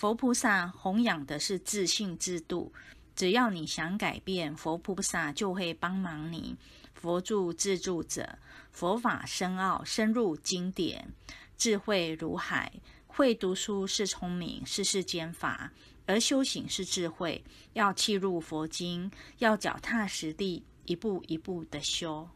佛菩萨弘扬的是自信制度，只要你想改变，佛菩萨就会帮忙你。佛助自助者，佛法深奥，深入经典，智慧如海。会读书是聪明，是世间法；而修行是智慧，要契入佛经，要脚踏实地，一步一步的修。